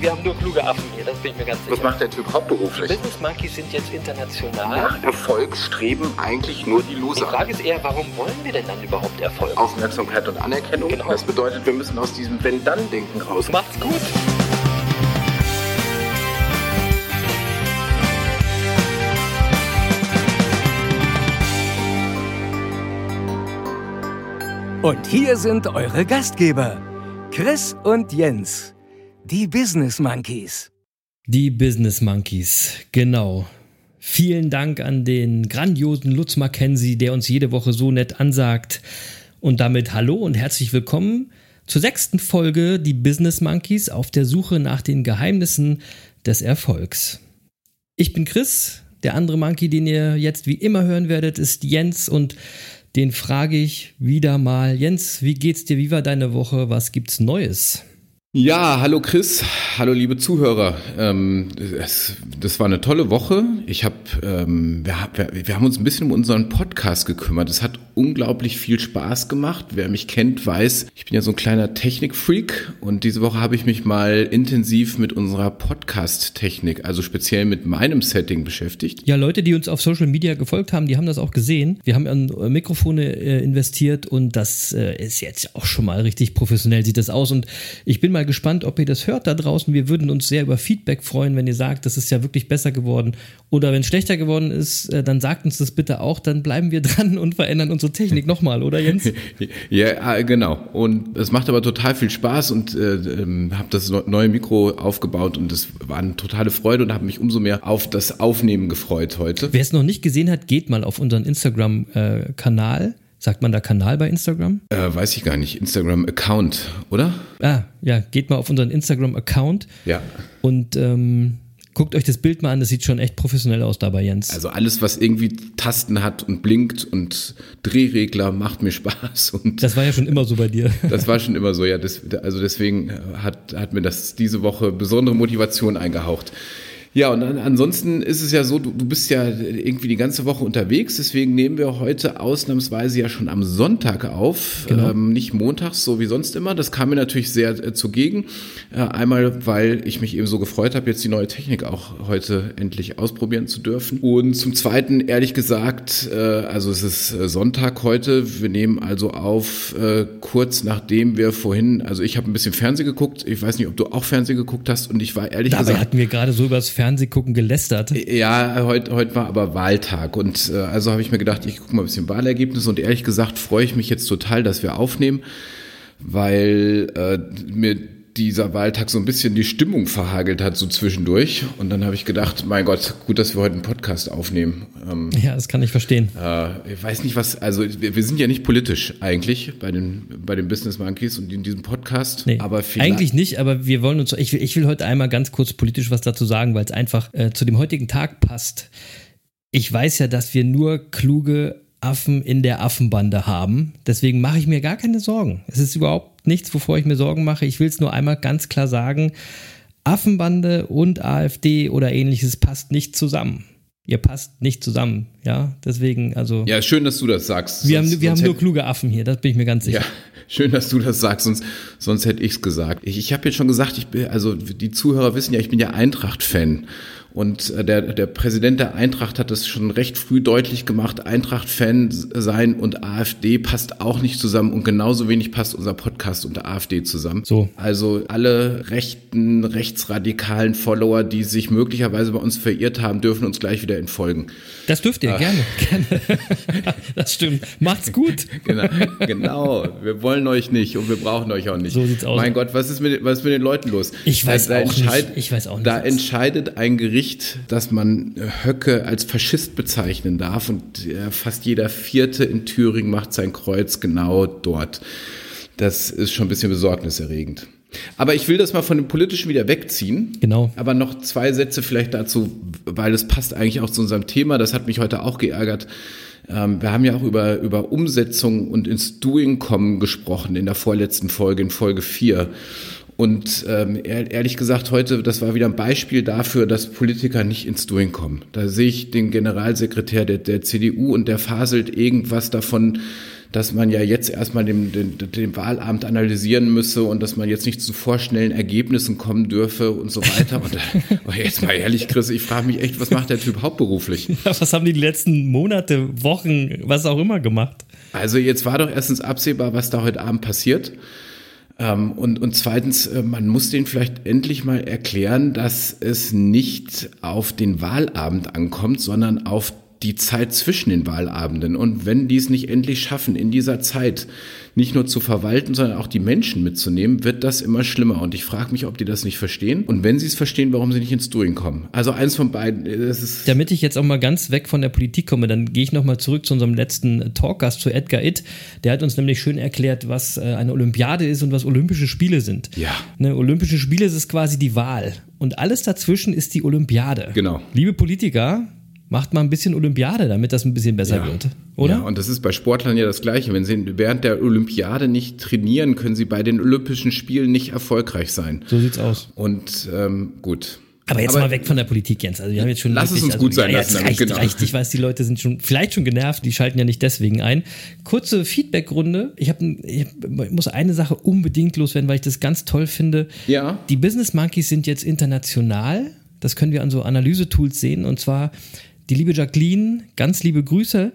Wir haben, nur kluge Affen hier, das bin ich mir ganz sicher. Was macht der Typ hauptberuflich? Business Monkeys sind jetzt international. Nach Erfolg streben eigentlich nur die Die Loser. Frage ist eher, warum wollen wir denn dann überhaupt Erfolg? Aufmerksamkeit und Anerkennung. Genau. Das bedeutet, wir müssen aus diesem Wenn-Dann-Denken raus. Macht's gut! Und hier sind eure Gastgeber, Chris und Jens. Die Business Monkeys. Die Business Monkeys, genau. Vielen Dank an den grandiosen Lutz Mackenzie, der uns jede Woche so nett ansagt. Und damit hallo und herzlich willkommen zur sechsten Folge Die Business Monkeys auf der Suche nach den Geheimnissen des Erfolgs. Ich bin Chris, der andere Monkey, den ihr jetzt wie immer hören werdet, ist Jens und den frage ich wieder mal, Jens, wie geht's dir? Wie war deine Woche? Was gibt's Neues? Ja, hallo Chris, hallo liebe Zuhörer. Ähm, das, das war eine tolle Woche. Ich habe, ähm, wir, wir haben uns ein bisschen um unseren Podcast gekümmert. Es hat unglaublich viel Spaß gemacht. Wer mich kennt, weiß, ich bin ja so ein kleiner Technikfreak und diese Woche habe ich mich mal intensiv mit unserer Podcast-Technik, also speziell mit meinem Setting beschäftigt. Ja, Leute, die uns auf Social Media gefolgt haben, die haben das auch gesehen. Wir haben an äh, Mikrofone äh, investiert und das äh, ist jetzt auch schon mal richtig professionell, sieht das aus. Und ich bin mal gespannt, ob ihr das hört da draußen. Wir würden uns sehr über Feedback freuen, wenn ihr sagt, das ist ja wirklich besser geworden. Oder wenn es schlechter geworden ist, äh, dann sagt uns das bitte auch. Dann bleiben wir dran und verändern unsere Technik nochmal, oder Jens? Ja, äh, genau. Und es macht aber total viel Spaß und äh, ähm, habe das neu- neue Mikro aufgebaut und es war eine totale Freude und habe mich umso mehr auf das Aufnehmen gefreut heute. Wer es noch nicht gesehen hat, geht mal auf unseren Instagram-Kanal. Sagt man da Kanal bei Instagram? Äh, weiß ich gar nicht. Instagram-Account, oder? Ah, ja, geht mal auf unseren Instagram-Account. Ja. Und ähm, guckt euch das Bild mal an, das sieht schon echt professionell aus dabei, Jens. Also alles, was irgendwie Tasten hat und blinkt und Drehregler, macht mir Spaß. Und das war ja schon immer so bei dir. das war schon immer so, ja. Das, also deswegen hat, hat mir das diese Woche besondere Motivation eingehaucht. Ja, und an, ansonsten ist es ja so, du, du bist ja irgendwie die ganze Woche unterwegs, deswegen nehmen wir heute ausnahmsweise ja schon am Sonntag auf, Genau. ähm, nicht montags, so wie sonst immer. Das kam mir natürlich sehr äh, zugegen. Äh, einmal, weil ich mich eben so gefreut habe, jetzt die neue Technik auch heute endlich ausprobieren zu dürfen. Und zum Zweiten, ehrlich gesagt, äh, also es ist äh, Sonntag heute. Wir nehmen also auf, äh, kurz nachdem wir vorhin, also ich habe ein bisschen Fernsehen geguckt. Ich weiß nicht, ob du auch Fernsehen geguckt hast. Und ich war ehrlich Dabei gesagt. hatten wir gerade so übers Fernsehgucken gelästert. Ja, heute heute war aber Wahltag und äh, also habe ich mir gedacht, ich gucke mal ein bisschen Wahlergebnisse und ehrlich gesagt freue ich mich jetzt total, dass wir aufnehmen, weil äh, mir dieser Wahltag so ein bisschen die Stimmung verhagelt hat so zwischendurch und dann habe ich gedacht, mein Gott, gut, dass wir heute einen Podcast aufnehmen. Ähm, Ja, das kann ich verstehen. äh, ich weiß nicht was, also wir, sind ja nicht politisch eigentlich bei den bei den Business Monkeys und in diesem Podcast, Nee, aber eigentlich nicht, aber wir wollen uns, ich will, ich will heute einmal ganz kurz politisch was dazu sagen, weil es einfach äh, zu dem heutigen Tag passt. Ich weiß ja, dass wir nur kluge Affen in der Affenbande haben. Deswegen mache ich mir gar keine Sorgen. Es ist überhaupt nichts, wovor ich mir Sorgen mache. Ich will es nur einmal ganz klar sagen. Affenbande und AfD oder ähnliches passt nicht zusammen. Ihr passt nicht zusammen, ja. Deswegen, also ja, schön, dass du das sagst. wir Sonst- haben, wir haben nur kluge Affen hier, das bin ich mir ganz sicher. Ja, schön, dass du das sagst, sonst, sonst hätte ich's gesagt. Ich, ich habe jetzt schon gesagt, ich bin, also die Zuhörer wissen ja, ich bin ja Eintracht-Fan. Und äh, der, der Präsident der Eintracht hat das schon recht früh deutlich gemacht. Eintracht-Fan sein und AfD passt auch nicht zusammen und genauso wenig passt unser Podcast und der AfD zusammen. So. Also alle rechten, rechtsradikalen Follower, die sich möglicherweise bei uns verirrt haben, dürfen uns gleich wieder entfolgen. Das dürft ihr, gerne, gerne. das stimmt. Macht's gut. Genau, genau. Wir wollen euch nicht und wir brauchen euch auch nicht. So sieht's aus. Mein Gott, was ist mit, was ist mit den Leuten los? Ich weiß auch nicht. Ich weiß auch nicht. Da entscheidet ein Gericht, dass man Höcke als Faschist bezeichnen darf und äh, fast jeder Vierte in Thüringen macht sein Kreuz genau dort. Das ist schon ein bisschen besorgniserregend. Aber ich will das mal von dem Politischen wieder wegziehen. Genau. Aber noch zwei Sätze vielleicht dazu, weil es passt eigentlich auch zu unserem Thema. Das hat mich heute auch geärgert. Ähm, wir haben ja auch über, über Umsetzung und ins Doing kommen gesprochen in der vorletzten Folge, in Folge 4. Und ähm, ehrlich gesagt, heute, das war wieder ein Beispiel dafür, dass Politiker nicht ins Doing kommen. Da sehe ich den Generalsekretär der, der CDU und der faselt irgendwas davon, dass man ja jetzt erstmal den, den, den Wahlabend analysieren müsse und dass man jetzt nicht zu vorschnellen Ergebnissen kommen dürfe und so weiter. Und oh, jetzt mal ehrlich, Chris, ich frage mich echt, was macht der Typ hauptberuflich? Ja, was haben die letzten Monate, Wochen, was auch immer gemacht? Also jetzt war doch erstens absehbar, was da heute Abend passiert. Ähm, und, und zweitens, äh, man muss denen vielleicht endlich mal erklären, dass es nicht auf den Wahlabend ankommt, sondern auf die Zeit zwischen den Wahlabenden. Und wenn die es nicht endlich schaffen, in dieser Zeit nicht nur zu verwalten, sondern auch die Menschen mitzunehmen, wird das immer schlimmer. Und ich frage mich, ob die das nicht verstehen. Und wenn sie es verstehen, warum sie nicht ins Doing kommen. Also eins von beiden. Ist Damit ich jetzt auch mal ganz weg von der Politik komme, dann gehe ich nochmal zurück zu unserem letzten Talkgast, zu Edgar Itt. Der hat uns nämlich schön erklärt, was äh, eine Olympiade ist und was Olympische Spiele sind. Ja. Ne, Olympische Spiele ist quasi die Wahl. Und alles dazwischen ist die Olympiade. Genau. Liebe Politiker, macht mal ein bisschen Olympiade, damit das ein bisschen besser Ja. wird, oder? Ja, und das ist bei Sportlern ja das Gleiche. Wenn sie während der Olympiade nicht trainieren, können sie bei den Olympischen Spielen nicht erfolgreich sein. So sieht's aus. Und ähm, gut. Aber jetzt mal weg von der Politik, Jens. Also wir haben jetzt schon Lass es wirklich- uns also, gut sein ja, lassen reicht, genau. reicht. Ich weiß, die Leute sind schon vielleicht schon genervt. Die schalten ja nicht deswegen ein. Kurze Feedbackrunde. Ich, hab- ich muss eine Sache unbedingt loswerden, weil ich das ganz toll finde. Ja. Die Business Monkeys sind jetzt international. Das können wir an so Analysetools sehen. Und zwar die liebe Jacqueline, ganz liebe Grüße,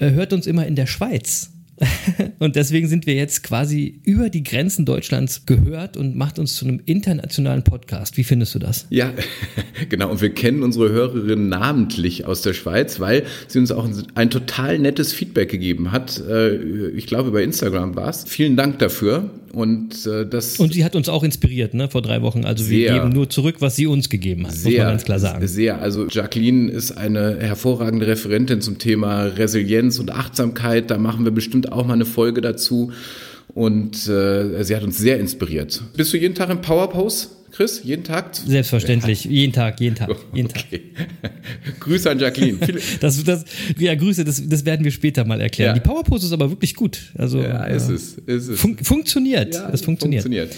äh, hört uns immer in der Schweiz. Und deswegen sind wir jetzt quasi über die Grenzen Deutschlands gehört und macht uns zu einem internationalen Podcast. Wie findest du das? Ja, genau. Und wir kennen unsere Hörerin namentlich aus der Schweiz, weil sie uns auch ein, ein total nettes Feedback gegeben hat. Äh, Ich glaube, über Instagram war es. Vielen Dank dafür. Und äh, das Und sie hat uns auch inspiriert, ne, vor drei Wochen. Also wir Sehr. geben nur zurück, was sie uns gegeben hat, muss man ganz klar sagen. Sehr. Also Jacqueline ist eine hervorragende Referentin zum Thema Resilienz und Achtsamkeit. Da machen wir bestimmt auch mal eine Folge dazu. Und äh, sie hat uns sehr inspiriert. Bist du jeden Tag im Powerpose, Chris? Jeden Tag? Selbstverständlich. Jeden Tag, jeden Tag, jeden Tag. Okay. Grüße an Jacqueline. Das, das, ja, Grüße, das, das werden wir später mal erklären. Ja. Die Powerpose ist aber wirklich gut. Also ja, ist äh, es. Ist es. fun funktioniert. Ja, das funktioniert. funktioniert.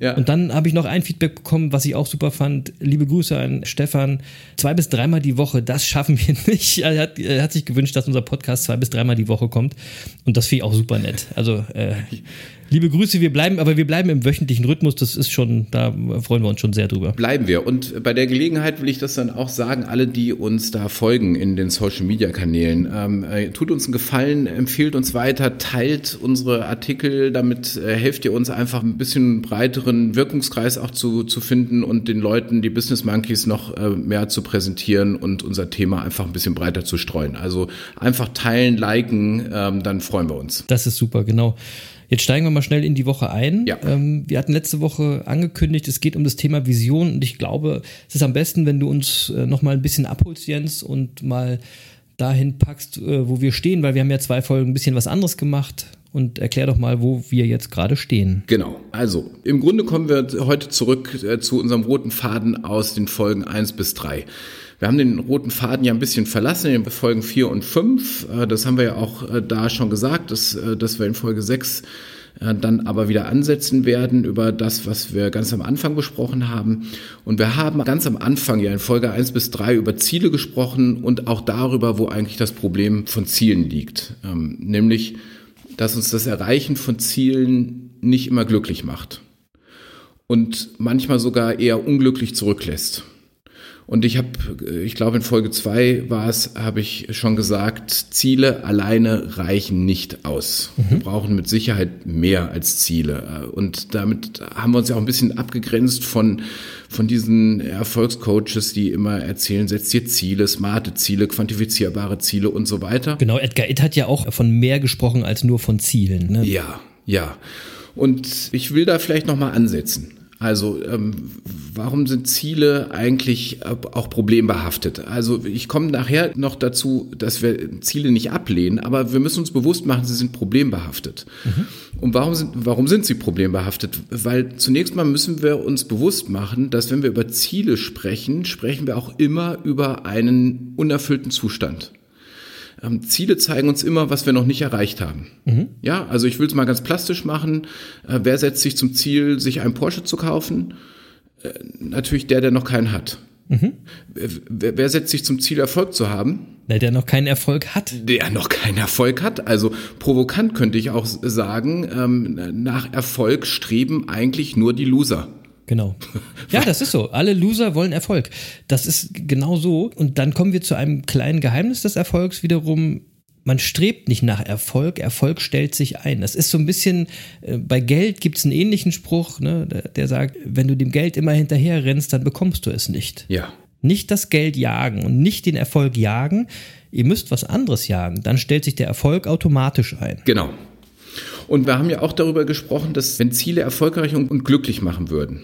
Ja. Und dann habe ich noch ein Feedback bekommen, was ich auch super fand. Liebe Grüße an Stefan. Zwei bis dreimal die Woche, das schaffen wir nicht. Er hat, er hat sich gewünscht, dass unser Podcast zwei bis dreimal die Woche kommt. Und das finde ich auch super nett. Also, äh, liebe Grüße, wir bleiben, aber wir bleiben im wöchentlichen Rhythmus. Das ist schon, da freuen wir uns schon sehr drüber. bleiben wir. Und bei der Gelegenheit will ich das dann auch sagen, alle, die uns da folgen in den Social Media Kanälen, ähm, äh, tut uns einen Gefallen, empfiehlt uns weiter, teilt unsere Artikel, damit äh, helft ihr uns einfach ein bisschen breiteren Wirkungskreis auch zu, zu finden und den Leuten die Business Monkeys noch äh, mehr zu präsentieren und unser Thema einfach ein bisschen breiter zu streuen. Also einfach teilen, liken, ähm, dann freuen wir uns. Das ist super, genau. Jetzt steigen wir mal schnell in die Woche ein. Ja. Ähm, wir hatten letzte Woche angekündigt, es geht um das Thema Vision und ich glaube, es ist am besten, wenn du uns äh, noch mal ein bisschen abholst, Jens, und mal dahin packst, äh, wo wir stehen, weil wir haben ja zwei Folgen ein bisschen was anderes gemacht und erklär doch mal, wo wir jetzt gerade stehen. Genau. Also, im Grunde kommen wir heute zurück äh, zu unserem roten Faden aus den Folgen 1 bis 3. Wir haben den roten Faden ja ein bisschen verlassen in den Folgen 4 und 5. Äh, Das haben wir ja auch äh, da schon gesagt, dass, dass wir in Folge 6 äh, dann aber wieder ansetzen werden über das, was wir ganz am Anfang besprochen haben. Und wir haben ganz am Anfang ja in Folge 1 bis 3 über Ziele gesprochen und auch darüber, wo eigentlich das Problem von Zielen liegt. Ähm, Nämlich, dass uns das Erreichen von Zielen nicht immer glücklich macht und manchmal sogar eher unglücklich zurücklässt. Und ich habe, ich glaube in Folge zwei war es, habe ich schon gesagt, Ziele alleine reichen nicht aus. Wir brauchen mit Sicherheit mehr als Ziele. Und damit haben wir uns ja auch ein bisschen abgegrenzt von, von diesen Erfolgscoaches, die immer erzählen, setzt dir Ziele, smarte Ziele, quantifizierbare Ziele und so weiter. Genau, Edgar Itt hat ja auch von mehr gesprochen als nur von Zielen. Ne? Ja, ja. Und ich will da vielleicht nochmal ansetzen. Also, ähm, warum sind Ziele eigentlich auch problembehaftet? Also, ich komme nachher noch dazu, dass wir Ziele nicht ablehnen, aber wir müssen uns bewusst machen, sie sind problembehaftet. Und warum sind, warum sind sie problembehaftet? Weil zunächst mal müssen wir uns bewusst machen, dass wenn wir über Ziele sprechen, sprechen wir auch immer über einen unerfüllten Zustand. Ähm, Ziele zeigen uns immer, was wir noch nicht erreicht haben. Ja, also ich will es mal ganz plastisch machen. Äh, wer setzt sich zum Ziel, sich einen Porsche zu kaufen? Äh, natürlich der, der noch keinen hat. Wer, wer setzt sich zum Ziel, Erfolg zu haben? Weil der noch keinen Erfolg hat. der noch keinen Erfolg hat. Also provokant könnte ich auch sagen, ähm, nach Erfolg streben eigentlich nur die Loser. Genau. Ja, das ist so. Alle Loser wollen Erfolg. Das ist genau so. Und dann kommen wir zu einem kleinen Geheimnis des Erfolgs wiederum. Man strebt nicht nach Erfolg, Erfolg stellt sich ein. Das ist so ein bisschen, äh, bei Geld gibt es einen ähnlichen Spruch, ne, der, sagt, wenn du dem Geld immer hinterher rennst, dann bekommst du es nicht. Ja. Nicht das Geld jagen und nicht den Erfolg jagen. Ihr müsst was anderes jagen. Dann stellt sich der Erfolg automatisch ein. Genau. Und wir haben ja auch darüber gesprochen, dass wenn Ziele erfolgreich und glücklich machen würden,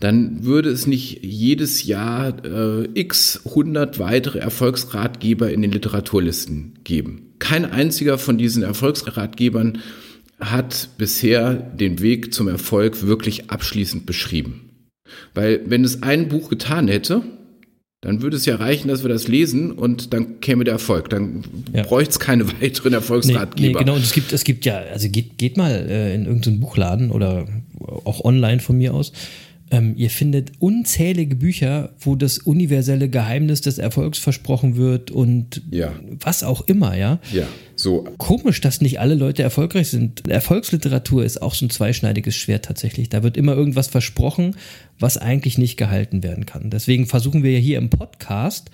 dann würde es nicht jedes Jahr äh, x 100 weitere Erfolgsratgeber in den Literaturlisten geben. Kein einziger von diesen Erfolgsratgebern hat bisher den Weg zum Erfolg wirklich abschließend beschrieben. Weil wenn es ein Buch getan hätte, dann würde es ja reichen, dass wir das lesen und dann käme der Erfolg. Dann Ja. bräuchte es keine weiteren Nee, Erfolgsratgeber. nee, genau. Und es gibt, es gibt ja, also geht, geht mal äh, in irgendeinen Buchladen oder auch online von mir aus. Ähm, ihr findet unzählige Bücher, wo das universelle Geheimnis des Erfolgs versprochen wird und Ja. was auch immer, ja. Ja, so. Komisch, dass nicht alle Leute erfolgreich sind. Erfolgsliteratur ist auch so ein zweischneidiges Schwert tatsächlich. Da wird immer irgendwas versprochen, was eigentlich nicht gehalten werden kann. Deswegen versuchen wir ja hier im Podcast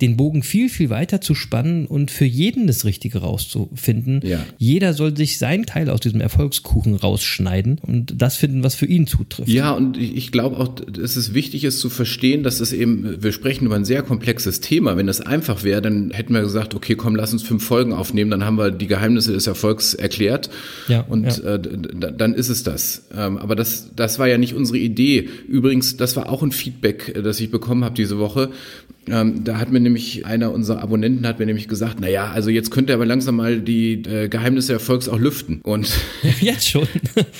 den Bogen viel, viel weiter zu spannen und für jeden das Richtige rauszufinden. Ja. Jeder soll sich seinen Teil aus diesem Erfolgskuchen rausschneiden und das finden, was für ihn zutrifft. Ja, und ich glaube auch, dass es wichtig ist zu verstehen, dass es eben, wir sprechen über ein sehr komplexes Thema. Wenn das einfach wäre, dann hätten wir gesagt, okay, komm, lass uns fünf Folgen aufnehmen, dann haben wir die Geheimnisse des Erfolgs erklärt. Ja, und ja. Äh, dann ist es das. Ähm, aber das, das war ja nicht unsere Idee. Übrigens, das war auch ein Feedback, äh, das ich bekommen habe diese Woche. Ähm, da hat mir nämlich einer unserer Abonnenten hat mir nämlich gesagt, na ja, also jetzt könnte er aber langsam mal die äh, Geheimnisse des Erfolgs auch lüften. Und, Jetzt schon.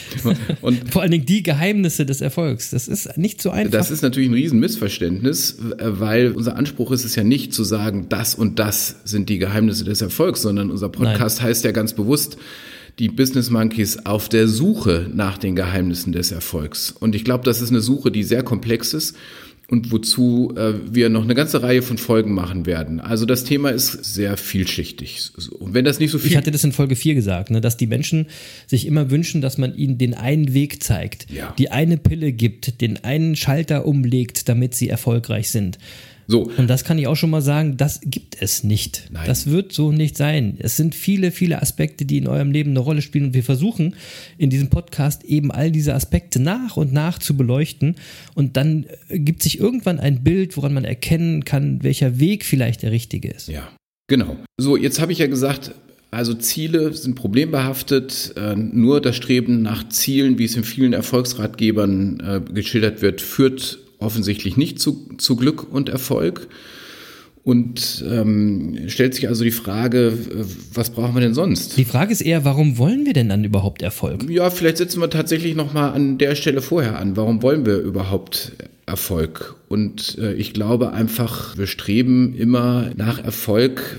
und Vor allen Dingen die Geheimnisse des Erfolgs. Das ist nicht so einfach. Das ist natürlich ein Riesenmissverständnis, weil unser Anspruch ist es ja nicht zu sagen, das und das sind die Geheimnisse des Erfolgs, sondern unser Podcast heißt ja ganz bewusst, die Business Monkeys auf der Suche nach den Geheimnissen des Erfolgs. Und ich glaube, das ist eine Suche, die sehr komplex ist und wozu äh, wir noch eine ganze Reihe von Folgen machen werden. Also das Thema ist sehr vielschichtig. Und wenn das nicht so viel Ich hatte das in Folge 4 gesagt, ne, dass die Menschen sich immer wünschen, dass man ihnen den einen Weg zeigt, Ja. die eine Pille gibt, den einen Schalter umlegt, damit sie erfolgreich sind. So Und das kann ich auch schon mal sagen, das gibt es nicht. Nein. Das wird so nicht sein. Es sind viele, viele Aspekte, die in eurem Leben eine Rolle spielen und wir versuchen in diesem Podcast eben all diese Aspekte nach und nach zu beleuchten und dann äh, gibt sich irgendwann ein Bild, woran man erkennen kann, welcher Weg vielleicht der richtige ist. Ja, genau. So, jetzt habe ich ja gesagt, also Ziele sind problembehaftet. Äh, nur das Streben nach Zielen, wie es in vielen Erfolgsratgebern äh, geschildert wird, führt offensichtlich nicht zu, zu Glück und Erfolg. Und ähm, stellt sich also die Frage, äh, was brauchen wir denn sonst? Die Frage ist eher, warum wollen wir denn dann überhaupt Erfolg? Ja, vielleicht setzen wir tatsächlich noch mal an der Stelle vorher an. Warum wollen wir überhaupt Erfolg? Und äh, ich glaube einfach, wir streben immer nach Erfolg,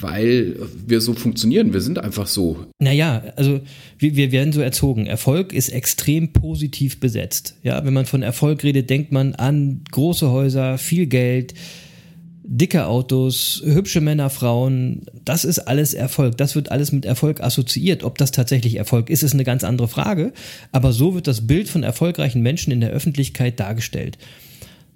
weil wir so funktionieren. Wir sind einfach so. Naja, also wir, wir werden so erzogen. Erfolg ist extrem positiv besetzt. Ja, wenn man von Erfolg redet, denkt man an große Häuser, viel Geld, dicke Autos, hübsche Männer, Frauen. Das ist alles Erfolg. Das wird alles mit Erfolg assoziiert. Ob das tatsächlich Erfolg ist, ist eine ganz andere Frage. Aber so wird das Bild von erfolgreichen Menschen in der Öffentlichkeit dargestellt.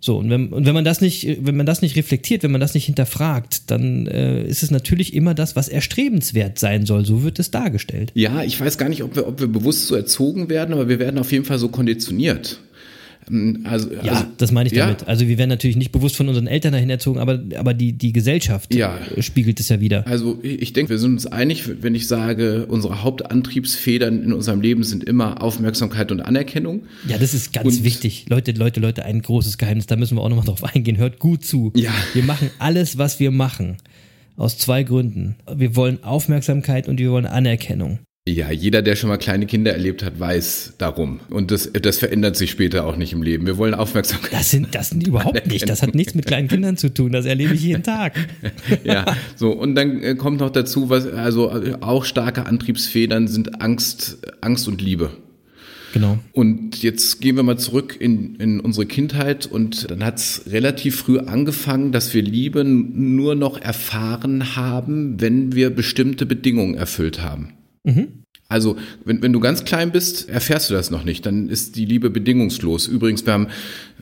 So, und wenn, und wenn man das nicht, wenn man das nicht reflektiert, wenn man das nicht hinterfragt, dann äh, ist es natürlich immer das, was erstrebenswert sein soll. So wird es dargestellt. Ja, ich weiß gar nicht, ob wir, ob wir bewusst so erzogen werden, aber wir werden auf jeden Fall so konditioniert. Also, Ja, also, das meine ich ja, damit. Also wir werden natürlich nicht bewusst von unseren Eltern dahin erzogen, aber, aber die, die Gesellschaft Ja. äh, spiegelt es ja wieder. Also ich ich denke, wir sind uns einig, wenn ich sage, unsere Hauptantriebsfedern in unserem Leben sind immer Aufmerksamkeit und Anerkennung. Ja, das ist ganz Und- wichtig. Leute, Leute, Leute, ein großes Geheimnis, da müssen wir auch nochmal drauf eingehen. Hört gut zu. Ja. Wir machen alles, was wir machen. Aus zwei Gründen. Wir wollen Aufmerksamkeit und wir wollen Anerkennung. Ja, jeder, der schon mal kleine Kinder erlebt hat, weiß darum. Und das, das verändert sich später auch nicht im Leben. Wir wollen Aufmerksamkeit. Das sind, das sind überhaupt nicht. Das hat nichts mit kleinen Kindern zu tun. Das erlebe ich jeden Tag. ja, so. Und dann äh, kommt noch dazu, was, also auch starke Antriebsfedern sind Angst, Angst und Liebe. Genau. Und jetzt gehen wir mal zurück in, in unsere Kindheit und dann hat es relativ früh angefangen, dass wir Liebe nur noch erfahren haben, wenn wir bestimmte Bedingungen erfüllt haben. Mhm. Also, wenn, wenn du ganz klein bist, erfährst du das noch nicht. Dann ist die Liebe bedingungslos. Übrigens, wir haben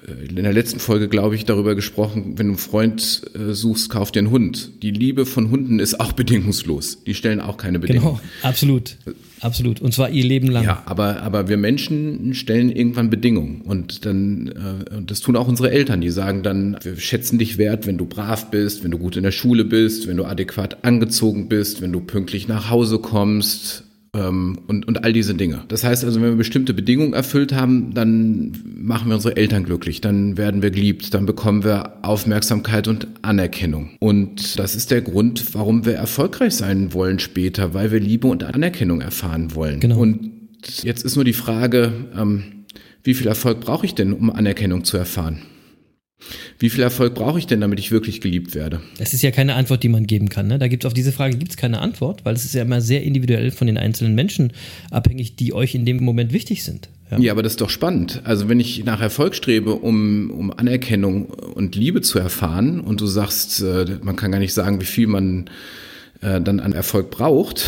äh, in der letzten Folge, glaube ich, darüber gesprochen, wenn du einen Freund äh, suchst, kauf dir einen Hund. Die Liebe von Hunden ist auch bedingungslos. Die stellen auch keine Bedingungen. Genau, absolut. Absolut. Und zwar ihr Leben lang. Ja, aber, aber wir Menschen stellen irgendwann Bedingungen. Und dann, äh, das tun auch unsere Eltern, die sagen dann, wir schätzen dich wert, wenn du brav bist, wenn du gut in der Schule bist, wenn du adäquat angezogen bist, wenn du pünktlich nach Hause kommst, ähm, und, und all diese Dinge. Das heißt also, wenn wir bestimmte Bedingungen erfüllt haben, dann machen wir unsere Eltern glücklich, dann werden wir geliebt, dann bekommen wir Aufmerksamkeit und Anerkennung. Und das ist der Grund, warum wir erfolgreich sein wollen später, weil wir Liebe und Anerkennung erfahren wollen. Genau. Und jetzt ist nur die Frage, ähm, wie viel Erfolg brauche ich denn, um Anerkennung zu erfahren? Wie viel Erfolg brauche ich denn, damit ich wirklich geliebt werde? Das ist ja keine Antwort, die man geben kann. Ne? Da gibt es auf diese Frage gibt's keine Antwort, weil es ist ja immer sehr individuell von den einzelnen Menschen abhängig, die euch in dem Moment wichtig sind. Ja. ja, aber das ist doch spannend. Also wenn ich nach Erfolg strebe, um, um Anerkennung und Liebe zu erfahren und du sagst, äh, man kann gar nicht sagen, wie viel man äh, dann an Erfolg braucht,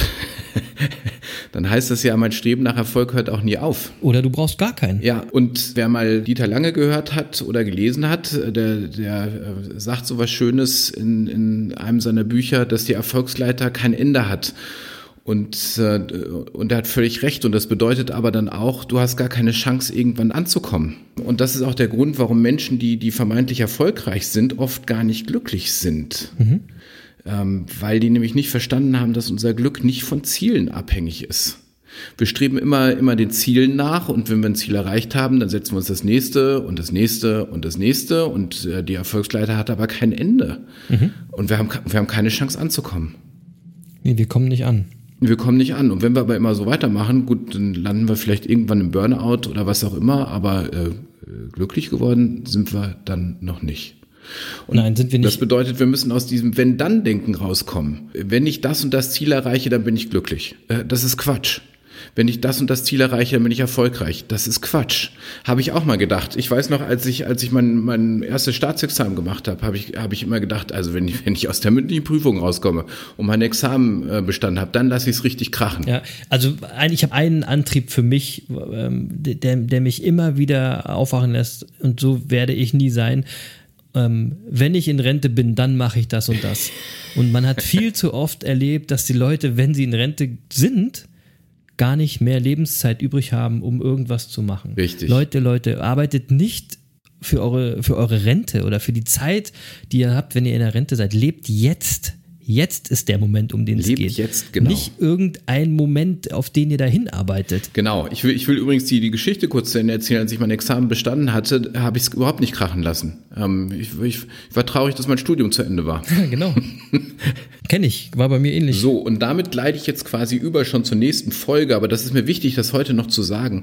dann heißt das ja, mein Streben nach Erfolg hört auch nie auf. Oder du brauchst gar keinen. Ja, und wer mal Dieter Lange gehört hat oder gelesen hat, der, der äh, sagt so was Schönes in, in einem seiner Bücher, dass die Erfolgsleiter kein Ende hat. Und, äh, und er hat völlig recht. Und das bedeutet aber dann auch, du hast gar keine Chance, irgendwann anzukommen. Und das ist auch der Grund, warum Menschen, die, die vermeintlich erfolgreich sind, oft gar nicht glücklich sind. Mhm ähm, weil die nämlich nicht verstanden haben, dass unser Glück nicht von Zielen abhängig ist. Wir streben immer, immer den Zielen nach und wenn wir ein Ziel erreicht haben, dann setzen wir uns das nächste und das nächste und das nächste und äh, die Erfolgsleiter hat aber kein Ende. Mhm. Und wir haben, wir haben keine Chance anzukommen. Nee, wir kommen nicht an. Wir kommen nicht an. Und wenn wir aber immer so weitermachen, gut, dann landen wir vielleicht irgendwann im Burnout oder was auch immer, aber äh, glücklich geworden sind wir dann noch nicht. Und Nein, sind wir nicht. Das bedeutet, wir müssen aus diesem Wenn-Dann-Denken rauskommen. Wenn ich das und das Ziel erreiche, dann bin ich glücklich. Äh, das ist Quatsch wenn ich das und das Ziel erreiche, dann bin ich erfolgreich. Das ist Quatsch. Habe ich auch mal gedacht. Ich weiß noch, als ich, als ich mein, mein erstes Staatsexamen gemacht habe, habe ich, habe ich immer gedacht, also wenn ich, wenn ich aus der mündlichen Prüfung rauskomme und mein Examen bestanden habe, dann lasse ich es richtig krachen. Ja, also ich habe einen Antrieb für mich, ähm, der, der mich immer wieder aufwachen lässt und so werde ich nie sein ähm, wenn ich in Rente bin, dann mache ich das und das. Und man hat viel zu oft erlebt, dass die Leute, wenn sie in Rente sind, gar nicht mehr Lebenszeit übrig haben, um irgendwas zu machen. Richtig. Leute, Leute, arbeitet nicht für eure, für eure Rente oder für die Zeit, die ihr habt, wenn ihr in der Rente seid. Lebt jetzt. Jetzt ist der Moment, um den Lebt es geht. Jetzt, genau. Nicht irgendein Moment, auf den ihr dahin arbeitet. Genau. Ich will, ich will übrigens die, die Geschichte kurz zu Ende erzählen. Als ich mein Examen bestanden hatte, habe ich es überhaupt nicht krachen lassen. Ähm, ich, ich, ich, war traurig, dass mein Studium zu Ende war. genau. Kenne ich. War bei mir ähnlich. So, und damit gleite ich jetzt quasi über schon zur nächsten Folge. Aber das ist mir wichtig, das heute noch zu sagen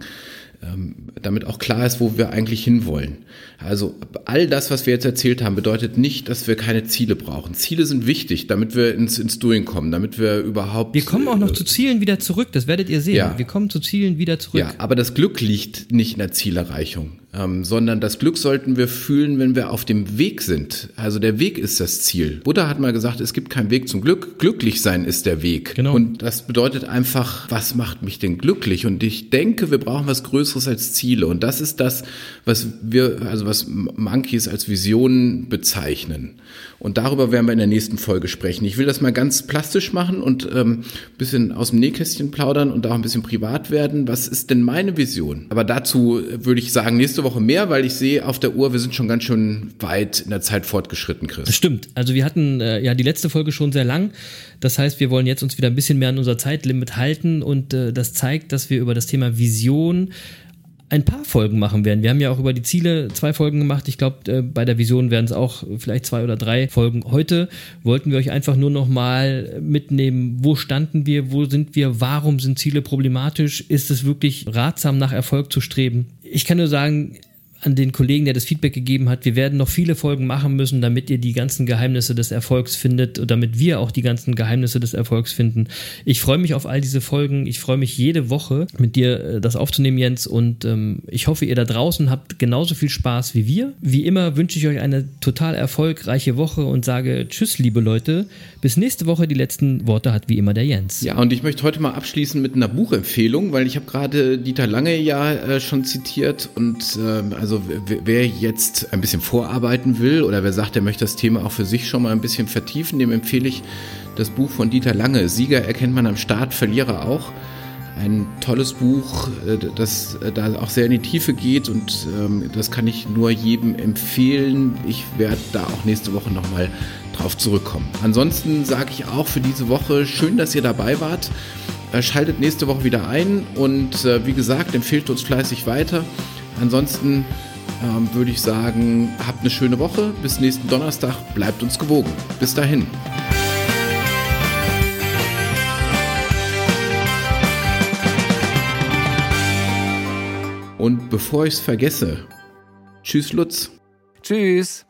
ähm, damit auch klar ist, wo wir eigentlich hinwollen. Also all das, was wir jetzt erzählt haben, bedeutet nicht, dass wir keine Ziele brauchen. Ziele sind wichtig, damit wir ins, ins Doing kommen, damit wir überhaupt. Wir kommen auch noch äh, zu Zielen wieder zurück, das werdet ihr sehen. Ja. Wir kommen zu Zielen wieder zurück. Ja, aber das Glück liegt nicht in der Zielerreichung ähm, sondern das Glück sollten wir fühlen, wenn wir auf dem Weg sind. Also der Weg ist das Ziel. Buddha hat mal gesagt, es gibt keinen Weg zum Glück. Glücklich sein ist der Weg. Genau. Und das bedeutet einfach, was macht mich denn glücklich? Und ich denke, wir brauchen was Größeres als Ziele. Und das ist das, was wir, also was Monkeys als Visionen bezeichnen. Und darüber werden wir in der nächsten Folge sprechen. Ich will das mal ganz plastisch machen und ähm, bisschen aus dem Nähkästchen plaudern und auch ein bisschen privat werden. Was ist denn meine Vision? Aber dazu würde ich sagen, nächste Woche mehr, weil ich sehe auf der Uhr, wir sind schon ganz schön weit in der Zeit fortgeschritten, Chris. Das stimmt. Also wir hatten äh, ja die letzte Folge schon sehr lang. Das heißt, wir wollen jetzt uns wieder ein bisschen mehr an unser Zeitlimit halten und äh, das zeigt, dass wir über das Thema Vision ein paar Folgen machen werden. Wir haben ja auch über die Ziele zwei Folgen gemacht. Ich glaube, äh, bei der Vision werden es auch vielleicht zwei oder drei Folgen. Heute wollten wir euch einfach nur noch mal mitnehmen, wo standen wir, wo sind wir, warum sind Ziele problematisch, ist es wirklich ratsam nach Erfolg zu streben. Ich kann nur sagen, an den Kollegen, der das Feedback gegeben hat. Wir werden noch viele Folgen machen müssen, damit ihr die ganzen Geheimnisse des Erfolgs findet und damit wir auch die ganzen Geheimnisse des Erfolgs finden. Ich freue mich auf all diese Folgen. Ich freue mich jede Woche mit dir äh, das aufzunehmen, Jens. Und ähm, ich hoffe, ihr da draußen habt genauso viel Spaß wie wir. Wie immer wünsche ich euch eine total erfolgreiche Woche und sage Tschüss, liebe Leute. Bis nächste Woche. Die letzten Worte hat wie immer der Jens. Ja, und ich möchte heute mal abschließen mit einer Buchempfehlung, weil ich habe gerade Dieter Lange ja äh, schon zitiert und äh, also also wer jetzt ein bisschen vorarbeiten will oder wer sagt, er möchte das Thema auch für sich schon mal ein bisschen vertiefen, dem empfehle ich das Buch von Dieter Lange. Sieger erkennt man am Start, Verlierer auch. Ein tolles Buch, äh, das äh, da auch sehr in die Tiefe geht und ähm, das kann ich nur jedem empfehlen. Ich werde da auch nächste Woche nochmal drauf zurückkommen. Ansonsten sage ich auch für diese Woche schön, dass ihr dabei wart. Äh, schaltet nächste Woche wieder ein und wie gesagt, empfehlt uns fleißig weiter. Ansonsten ähm, würde ich sagen, habt eine schöne Woche. Bis nächsten Donnerstag. Bleibt uns gewogen. Bis dahin. Und bevor ich es vergesse, tschüss Lutz. Tschüss.